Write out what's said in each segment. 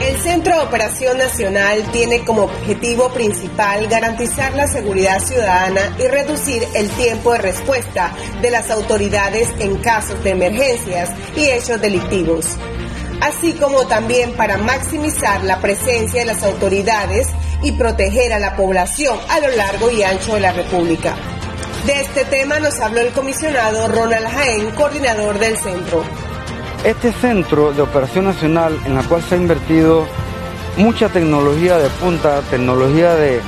El Centro de Operación Nacional tiene como objetivo principal garantizar la seguridad ciudadana y reducir el tiempo de respuesta de las autoridades en casos de emergencias y hechos delictivos, así como también para maximizar la presencia de las autoridades y proteger a la población a lo largo y ancho de la República. De este tema nos habló el comisionado Ronald Jaén, coordinador del centro. Este centro de operación nacional en la cual se ha invertido mucha tecnología de punta, tecnología de,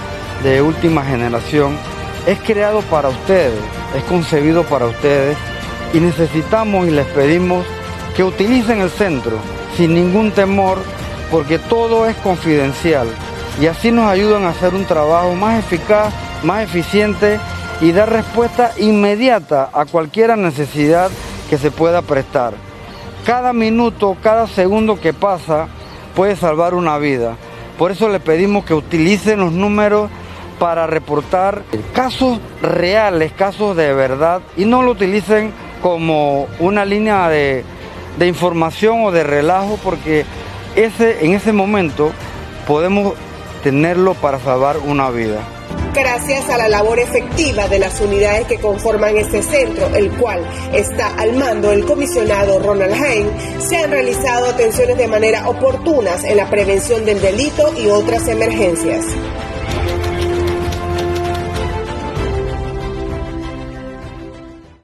de última generación, es creado para ustedes, es concebido para ustedes y necesitamos y les pedimos que utilicen el centro sin ningún temor porque todo es confidencial y así nos ayudan a hacer un trabajo más eficaz, más eficiente y dar respuesta inmediata a cualquier necesidad que se pueda prestar. Cada minuto, cada segundo que pasa puede salvar una vida. Por eso le pedimos que utilicen los números para reportar casos reales, casos de verdad, y no lo utilicen como una línea de, de información o de relajo, porque ese, en ese momento podemos tenerlo para salvar una vida. Gracias a la labor efectiva de las unidades que conforman este centro, el cual está al mando del comisionado Ronald Hain, se han realizado atenciones de manera oportunas en la prevención del delito y otras emergencias.